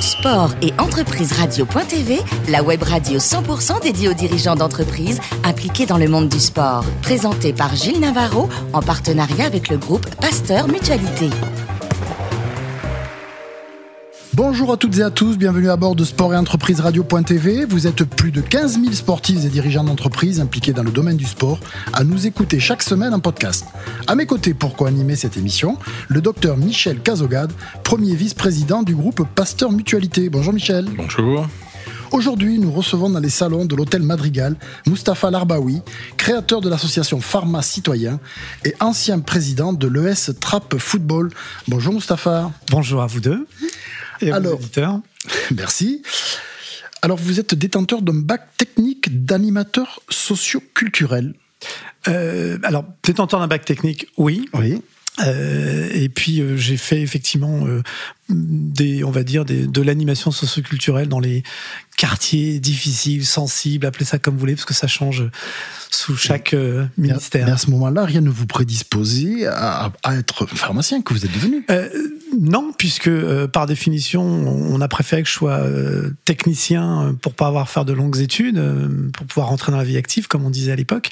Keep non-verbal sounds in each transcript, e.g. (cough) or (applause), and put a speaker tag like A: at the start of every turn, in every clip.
A: Sport et entreprise radio.tv, la web radio 100% dédiée aux dirigeants d'entreprises impliqués dans le monde du sport. Présentée par Gilles Navarro en partenariat avec le groupe Pasteur Mutualité.
B: Bonjour à toutes et à tous, bienvenue à bord de Sport et Entreprise Radio.tv. Vous êtes plus de 15 000 sportifs et dirigeants d'entreprise impliqués dans le domaine du sport à nous écouter chaque semaine en podcast. À mes côtés, pour co-animer cette émission, le docteur Michel Cazogade, premier vice-président du groupe Pasteur Mutualité. Bonjour Michel.
C: Bonjour.
B: Aujourd'hui, nous recevons dans les salons de l'hôtel Madrigal Mustapha Larbaoui, créateur de l'association Pharma Citoyen et ancien président de l'ES Trap Football. Bonjour Mustapha.
D: Bonjour à vous deux et à
B: Alors,
D: vos. (laughs)
B: Merci. Alors, vous êtes détenteur d'un bac technique d'animateur socio-culturel.
D: Euh, alors, détenteur d'un bac technique, oui.
B: Oui.
D: Euh, et puis euh, j'ai fait effectivement euh, des, on va dire, des, de l'animation socioculturelle dans les quartiers difficiles, sensibles, appelez ça comme vous voulez, parce que ça change sous chaque ministère.
B: Mais à ce moment-là, rien ne vous prédisposait à, à être pharmacien que vous êtes devenu.
D: Non, puisque euh, par définition, on a préféré que je sois euh, technicien euh, pour pas avoir à faire de longues études, euh, pour pouvoir rentrer dans la vie active, comme on disait à l'époque.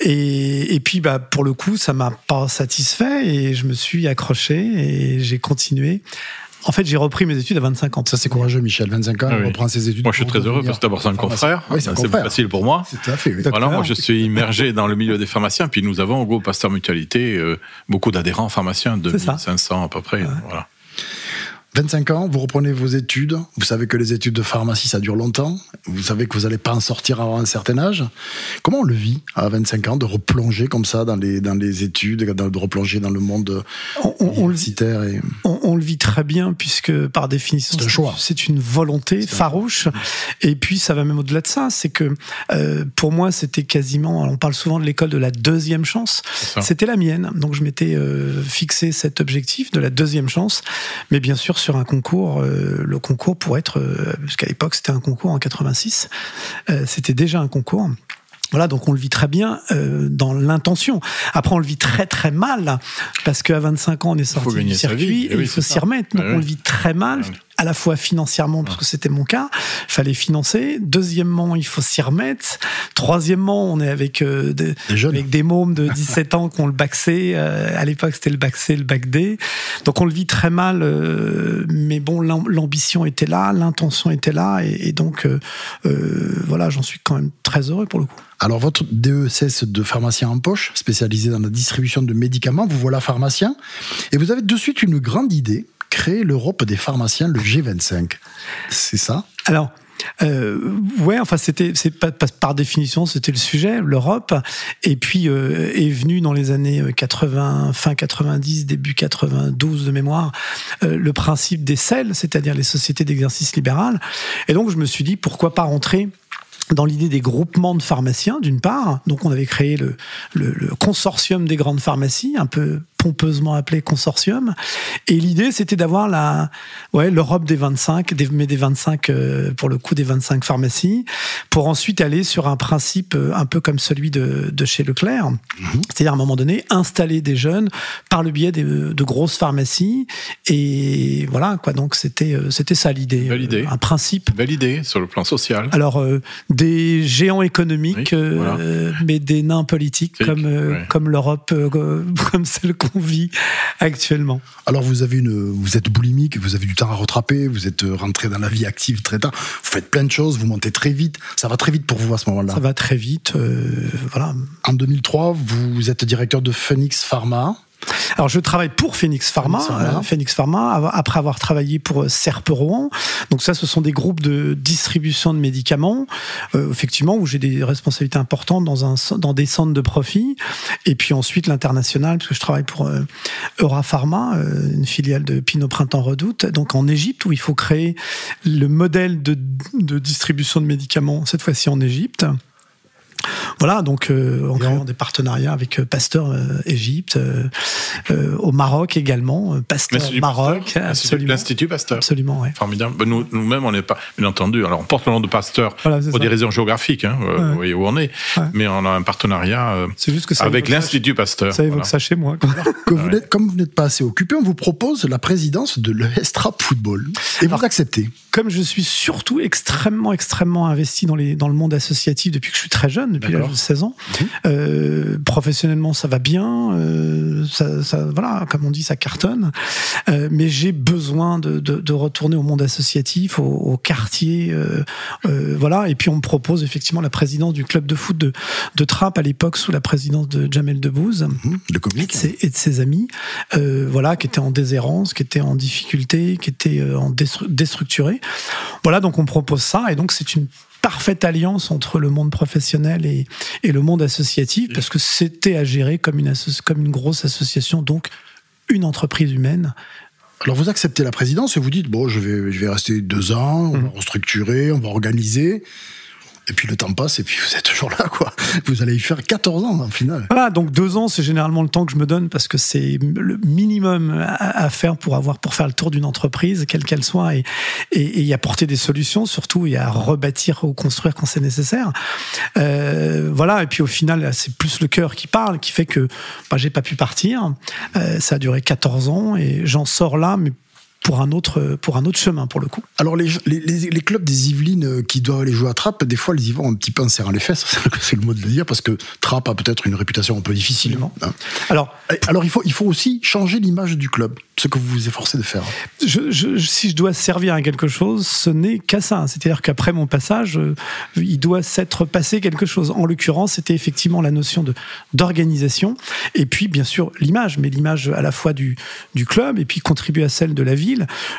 D: Et, et puis, bah, pour le coup, ça m'a pas satisfait et je me suis accroché et j'ai continué. En fait, j'ai repris mes études à 25 ans.
B: Ça, c'est courageux, Michel. 25 ans,
C: Ah
B: il
C: oui.
B: reprend ses études.
C: Moi, je suis très heureux parce que d'abord, c'est un confrère.
B: Oui, c'est
C: facile pour moi.
B: C'est tout à fait, oui.
C: Voilà, moi, je suis immergé dans le milieu des pharmaciens. Puis nous avons au groupe Pasteur Mutualité euh, beaucoup d'adhérents pharmaciens,
D: C'est ça.
C: 2500 à peu près. Voilà.
B: 25 ans, vous reprenez vos études. Vous savez que les études de pharmacie, ça dure longtemps. Vous savez que vous n'allez pas en sortir avant un certain âge. Comment on le vit à 25 ans de replonger comme ça dans les, dans les études, de replonger dans le monde
D: On, on- on le vit,
B: universitaire et...
D: on- on le vit très bien puisque par définition
B: C'est un choix.
D: c'est une volonté
B: C'est un-
D: farouche et puis ça va même au-delà de ça c'est que euh, pour moi c'était quasiment on parle souvent de l'école de la deuxième chance c'était la mienne donc je m'étais euh, fixé cet objectif de la deuxième chance mais bien sûr sur un concours euh, le concours pour être euh, parce qu'à l'époque c'était un concours en 86 euh, c'était déjà un concours voilà, donc on le vit très bien euh, dans l'intention. Après, on le vit très très mal parce qu'à 25 ans, on est sorti du circuit et
C: Eh oui,
D: il faut s'y remettre. Donc
C: Eh
D: on
C: oui.
D: le vit très mal. À la fois financièrement parce que c'était mon cas, fallait financer. Deuxièmement, il faut s'y remettre. Troisièmement, on est avec euh, des, avec des mômes de (laughs) 17 ans qui ont le bac C. Euh, à l'époque, c'était le bac C, le bac D. Donc on le vit très mal, euh, mais bon, l'am- l'ambition était là, l'intention était là, et, et donc voilà, j'en suis quand même très heureux pour le coup.
B: Alors, votre DESS de pharmacien en poche, spécialisé dans la distribution de médicaments, vous voilà pharmacien. Et vous avez de suite une grande idée, créer l'Europe des pharmaciens, le G25. C'est ça?
D: Alors, euh, ouais, enfin c'était c'est pas, par définition c'était le sujet, l'Europe, et puis euh, est venu dans les années 80, fin 90, début 92 de mémoire, euh, le principe des CEL, c'est-à-dire les sociétés d'exercice libéral, et donc je me suis dit pourquoi pas rentrer dans l'idée des groupements de pharmaciens, d'une part. Donc, on avait créé le, le, le consortium des grandes pharmacies, un peu pompeusement appelé consortium. Et l'idée, c'était d'avoir la, ouais, l'Europe des 25, des, mais des 25, euh, pour le coup, des 25 pharmacies, pour ensuite aller sur un principe euh, un peu comme celui de, de chez Leclerc. C'est-à-dire, à un moment donné, installer des jeunes par le biais des- de grosses pharmacies. Et voilà, quoi. Donc, c'était, euh, c'était ça l'idée.
C: Belle idée.
D: Un principe
C: Validé sur le plan social.
D: alors, euh, des géants économiques,
C: Oui,
D: euh, mais des nains politiques
C: Politique,
D: comme,
C: ouais.
D: comme l'Europe, (laughs) comme celle qu'on (laughs) vit actuellement.
B: Alors, vous avez une, vous êtes boulimique, vous avez du temps à rattraper, vous êtes rentré dans la vie active très tard, vous faites plein de choses, vous montez très vite. Ça va très vite pour vous à ce moment-là.
D: Ça va très vite. euh, voilà.
B: En 2003, vous êtes directeur de Phoenix Pharma.
D: Alors, je travaille pour Phoenix Pharma.
B: Phoenix Pharma.
D: euh, Phoenix Pharma, av- après avoir travaillé pour euh, Serpe Rouen. Donc ça, ce sont des groupes de distribution de médicaments, euh, effectivement, où j'ai des responsabilités importantes dans, un, dans des centres de profit. Et puis ensuite, l'international, parce que je travaille pour euh, Eurapharma, une filiale de Pinot Printemps Redoute, donc en Égypte, où il faut créer le modèle de, de distribution de médicaments, cette fois-ci en Égypte. Voilà, donc en créant des partenariats avec Pasteur Égypte, au Maroc également, Pasteur Maroc,
C: absolument. L'Institut Pasteur.
D: Absolument, oui.
C: Formidable. Ben, nous, nous-mêmes, on n'est pas, bien entendu, alors on porte le nom de Pasteur pour des raisons géographiques, hein, vous voyez où on est, mais on a un partenariat juste que avec l'Institut Pasteur.
D: Ça évoque ça chez moi.
B: Que vous comme vous n'êtes pas assez occupé, on vous propose la présidence de l'Estrap Football. Et vous acceptez
D: Comme je suis surtout extrêmement, extrêmement investi dans, les, dans le monde associatif depuis que je suis très jeune, depuis 16 ans, mhm. euh, professionnellement, ça va bien. Euh, ça, voilà, comme on dit, ça cartonne. Euh, mais j'ai besoin de, de, retourner au monde associatif, au, quartier. voilà. Et puis, on me propose effectivement la présidence du club de foot de, de Trappes à l'époque sous la présidence de Jamel Debbouze.
B: Mhm. Le
D: et de ses amis, voilà, qui étaient en déshérence, qui étaient en difficulté, qui étaient en déstructurés. Voilà, donc on propose ça, et donc c'est une parfaite alliance entre le monde professionnel et, et le monde associatif, parce que c'était à gérer comme une, comme une grosse association, donc une entreprise humaine.
B: Alors vous acceptez la présidence et vous dites, bon, je vais, je vais rester deux ans, on va mmh. restructurer, on va organiser. Et puis le temps passe et puis vous êtes toujours là, quoi. Vous allez y faire 14 ans, en final.
D: Voilà, donc deux ans, c'est généralement le temps que je me donne parce que c'est le minimum à, faire pour avoir, pour faire le tour d'une entreprise, quelle qu'elle soit, et, et, y apporter des solutions, surtout, et à rebâtir ou construire quand c'est nécessaire. Euh, voilà, et puis au final, c'est plus le cœur qui parle, qui fait que bah, j'ai pas pu partir. Euh, ça a duré 14 ans et j'en sors là, mais pour un autre pour un autre chemin pour le coup.
B: Alors les, les, les clubs des Yvelines euh, qui doivent aller jouer à Trappes, des fois ils y vont un petit peu en serrant les fesses, (laughs) c'est le mot de le dire, parce que Trappes a peut-être une réputation un peu difficile. Hein. Alors, alors il faut il faut aussi changer l'image du club, ce que vous vous efforcez de faire.
D: Je, je, si je dois servir à quelque chose, ce n'est qu'à ça. C'est-à-dire qu'après mon passage, euh, il doit s'être passé quelque chose. En l'occurrence, c'était effectivement la notion de d'organisation, et puis bien sûr l'image, mais l'image à la fois du du club et puis contribuer à celle de la ville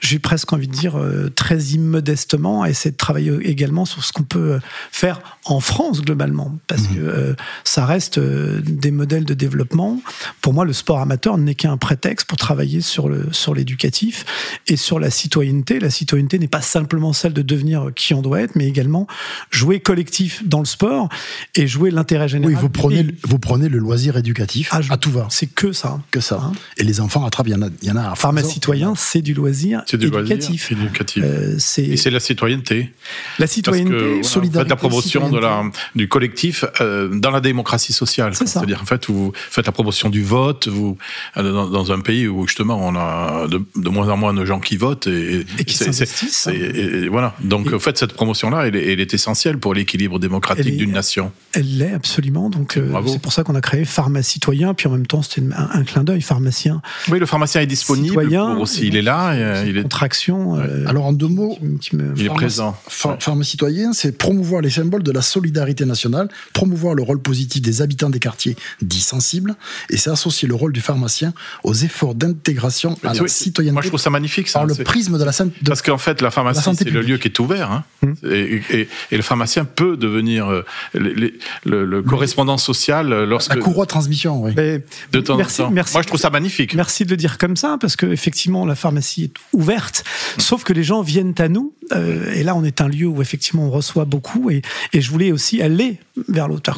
D: j'ai presque envie de dire euh, très immodestement, à essayer de travailler également sur ce qu'on peut euh, faire en France globalement, parce mhm. que euh, ça reste des modèles de développement. Pour moi, le sport amateur n'est qu'un prétexte pour travailler sur le sur l'éducatif et sur la citoyenneté. La citoyenneté n'est pas simplement celle de devenir qui on doit être, mais également jouer collectif dans le sport et jouer l'intérêt général.
B: Oui, vous prenez vous prenez le loisir éducatif ah, à tout va.
D: C'est que ça.
B: Que ça. Hein et les enfants attrapent, il y en a, il y en a.
D: Pharma citoyen, c'est du loisir
C: c'est du éducatif. éducatif. Euh, et c'est la citoyenneté.
D: La citoyenneté,
C: Parce que, la promotion de la, du collectif euh, dans la démocratie sociale. C'est-à-dire, en fait, vous faites la promotion du vote vous, euh, dans, dans, un pays où, justement, on a de, de, moins en moins de gens qui votent. Et,
D: et qui s'investissent.
C: Et, voilà. Donc, en fait, cette promotion-là, elle, elle, est essentielle pour l'équilibre démocratique d'une nation.
D: Elle l'est, absolument. Donc, euh, c'est pour ça qu'on a créé Pharma Citoyen. Puis en même temps, c'était un, un, clin d'œil, pharmacien.
C: Oui, le pharmacien est disponible. Citoyen, aussi, il est là.
D: Il est contraction.
B: Euh, Alors en deux mots,
C: il est présent.
B: Pharma citoyen, c'est promouvoir les symboles de la solidarité nationale, promouvoir le rôle positif des habitants des quartiers dits sensibles, et c'est associer le rôle du pharmacien aux efforts d'intégration à la citoyenneté.
C: Moi, je trouve ça magnifique. Ça,
B: par le prisme de la santé.
C: Parce qu'en fait, la pharmacie, c'est le lieu qui est ouvert, hein. hum. et, le pharmacien peut devenir euh, le, correspondant social lorsque
B: la courroie de transmission. Oui.
C: de temps merci, en temps. Moi, je trouve ça magnifique.
D: Merci de le dire comme ça, parce que effectivement, la pharmacie est ouverte Sauf que les gens viennent à nous, euh, et là on est un lieu où effectivement on reçoit beaucoup, et, et je voulais aussi aller vers l'autre.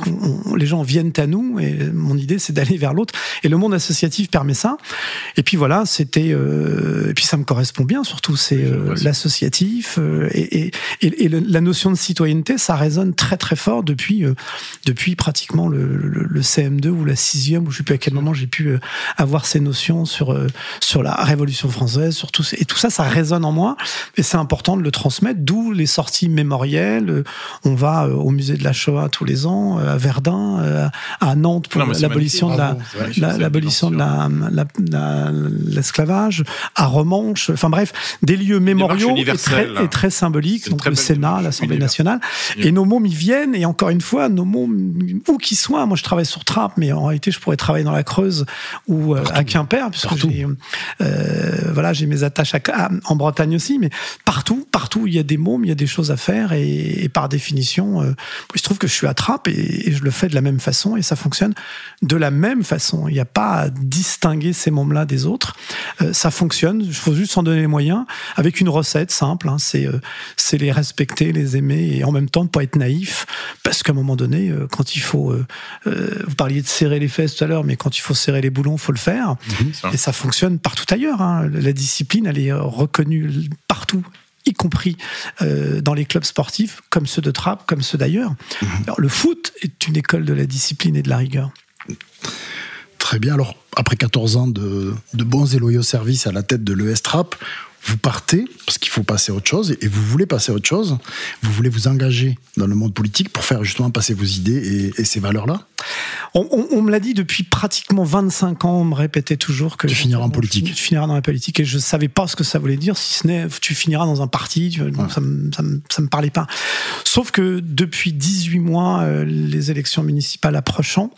D: Les gens viennent à nous, et mon idée c'est d'aller vers l'autre, et le monde associatif permet ça. Et puis voilà, c'était, euh, et puis ça me correspond bien surtout, c'est euh, l'associatif, et, et, et, la notion de citoyenneté, ça résonne très très fort depuis, depuis pratiquement le, le, CM2 ou la sixième, ou je sais plus à quel moment j'ai pu avoir ces notions sur, sur la Révolution française, sur tout, et tout ça, ça résonne en moi. Et c'est important de le transmettre. D'où les sorties mémorielles. On va euh, au musée de la Shoah tous les ans, euh, à Verdun, euh, à Nantes pour l'abolition de la, l'abolition de l'esclavage, à Romanche. Enfin bref, des lieux mémoriaux et très, et très, symboliques. Donc le Sénat, l'Assemblée nationale. Et nos mômes y viennent. Et encore une fois, nos mômes, où qu'ils soient, moi je travaille sur Trappes, mais en réalité je pourrais travailler dans la Creuse ou à Quimper, puisque j'ai, voilà, j'ai mes attaches à, en Bretagne aussi, mais partout, partout partout où il y a des mômes, il y a des choses à faire et, par définition, euh, il se trouve que je suis à trappe et, je le fais de la même façon et ça fonctionne de la même façon. Il n'y a pas à distinguer ces mômes-là des autres. Euh, ça fonctionne, il faut juste s'en donner les moyens avec une recette simple, hein, euh, c'est les respecter, les aimer et en même temps pas être naïf parce qu'à un moment donné, quand il faut, vous parliez de serrer les fesses tout à l'heure, mais quand il faut serrer les boulons, faut le faire mhm, et ça fonctionne partout ailleurs. Hein. La discipline, elle est reconnue partout y compris euh, dans les clubs sportifs, comme ceux de Trappes, comme ceux d'ailleurs. Mhm. Le foot est une école de la discipline et de la rigueur.
B: Très bien. Alors, après 14 ans de, bons et loyaux services à la tête de l'ES Trappes, vous partez parce qu'il faut passer à autre chose et vous voulez passer à autre chose. Vous voulez vous engager dans le monde politique pour faire justement passer vos idées et ces valeurs-là?
D: On, me l'a dit depuis pratiquement 25 ans, on me répétait toujours que...
B: Tu finiras en politique.
D: Tu finiras dans la politique et je savais pas ce que ça voulait dire, si ce n'est tu finiras dans un parti, ça, me, ça, me, parlait pas. Sauf que depuis 18 mois, euh, les élections municipales approchant,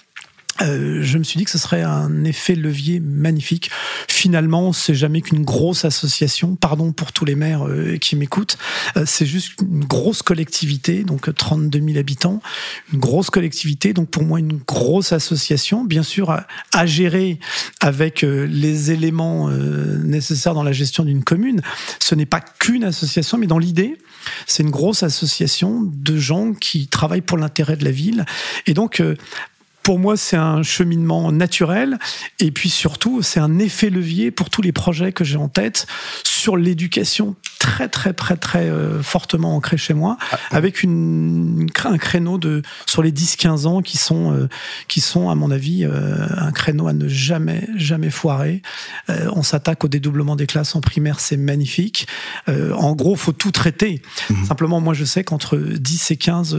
D: euh, je me suis dit que ce serait un effet levier magnifique. Finalement, c'est jamais qu'une grosse association. Pardon pour tous les maires euh, qui m'écoutent. Euh, c'est juste une grosse collectivité, donc 32 000 habitants, une grosse collectivité. Donc pour moi, une grosse association, bien sûr à, gérer avec les éléments nécessaires dans la gestion d'une commune. Ce n'est pas qu'une association, mais dans l'idée, c'est une grosse association de gens qui travaillent pour l'intérêt de la ville. Et donc, pour moi, c'est un cheminement naturel. Et puis surtout, c'est un effet levier pour tous les projets que j'ai en tête sur l'éducation très, très, très, très euh, fortement ancré chez moi, ah, avec une, un créneau de, sur les 10-15 ans qui sont, euh, qui sont, à mon avis, euh, un créneau à ne jamais, jamais foirer. on s'attaque au dédoublement des classes en primaire, c'est magnifique. en gros, faut tout traiter. Mhm. Simplement, moi, je sais qu'entre 10 et 15,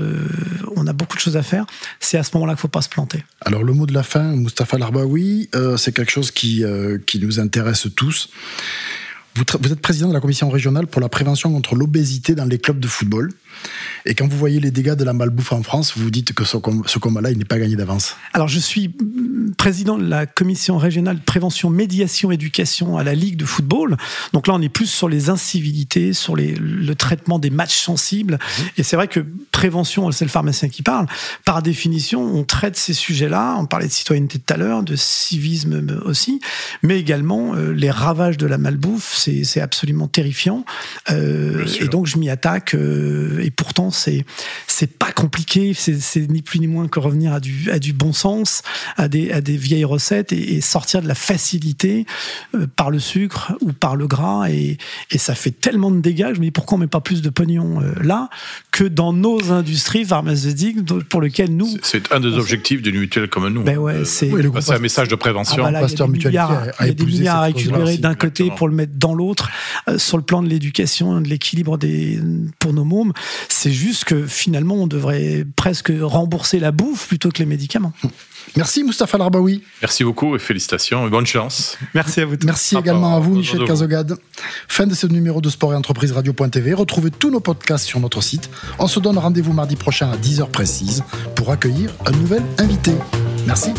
D: on a beaucoup de choses à faire. C'est à ce moment-là qu'il faut pas se planter.
B: Alors, le mot de la fin, Mustapha Larbaoui, c'est quelque chose qui, qui nous intéresse tous. Vous, êtes président de la commission régionale pour la prévention contre l'obésité dans les clubs de football. Et quand vous voyez les dégâts de la malbouffe en France, vous vous dites que ce, combat-là, il n'est pas gagné d'avance.
D: Alors, je suis président de la commission régionale de prévention, médiation, éducation à la Ligue de football. Donc là, on est plus sur les incivilités, sur les, le traitement des matchs sensibles. Mmh. Et c'est vrai que prévention, c'est le pharmacien qui parle. Par définition, on traite ces sujets-là. On parlait de citoyenneté tout à l'heure, de civisme aussi, mais également euh, les ravages de la malbouffe. C'est absolument terrifiant. Euh, et donc, je m'y attaque. Euh, et pourtant, c'est c'est pas compliqué. C'est ni plus ni moins que revenir à du, à du bon sens, à des, à des vieilles recettes et, sortir de la facilité euh, par le sucre ou par le gras. Et, et, ça fait tellement de dégâts. Je me dis pourquoi on met pas plus de pognon là que dans nos industries pharmaceutiques pour lesquelles nous.
C: C'est un des objectifs d'une mutuelle comme nous.
D: Ben ouais, c'est
C: un message de prévention.
D: Ah, il y a des milliards, il y a des milliards à récupérer d'un côté pour le mettre dans l'autre. Euh, sur le plan de l'éducation, de l'équilibre des pour nos c'est juste que finalement, on devrait presque rembourser la bouffe plutôt que les médicaments. (laughs)
B: Merci Moustapha Larbaoui.
C: Merci beaucoup et félicitations et bonne chance.
D: Merci à vous.
B: Merci également à vous Michel Cazogade. Fin de ce numéro de Sport et Entreprise Radio.tv. Retrouvez tous nos podcasts sur notre site. On se donne rendez-vous mardi prochain à 10h précise pour accueillir un nouvel invité. Merci.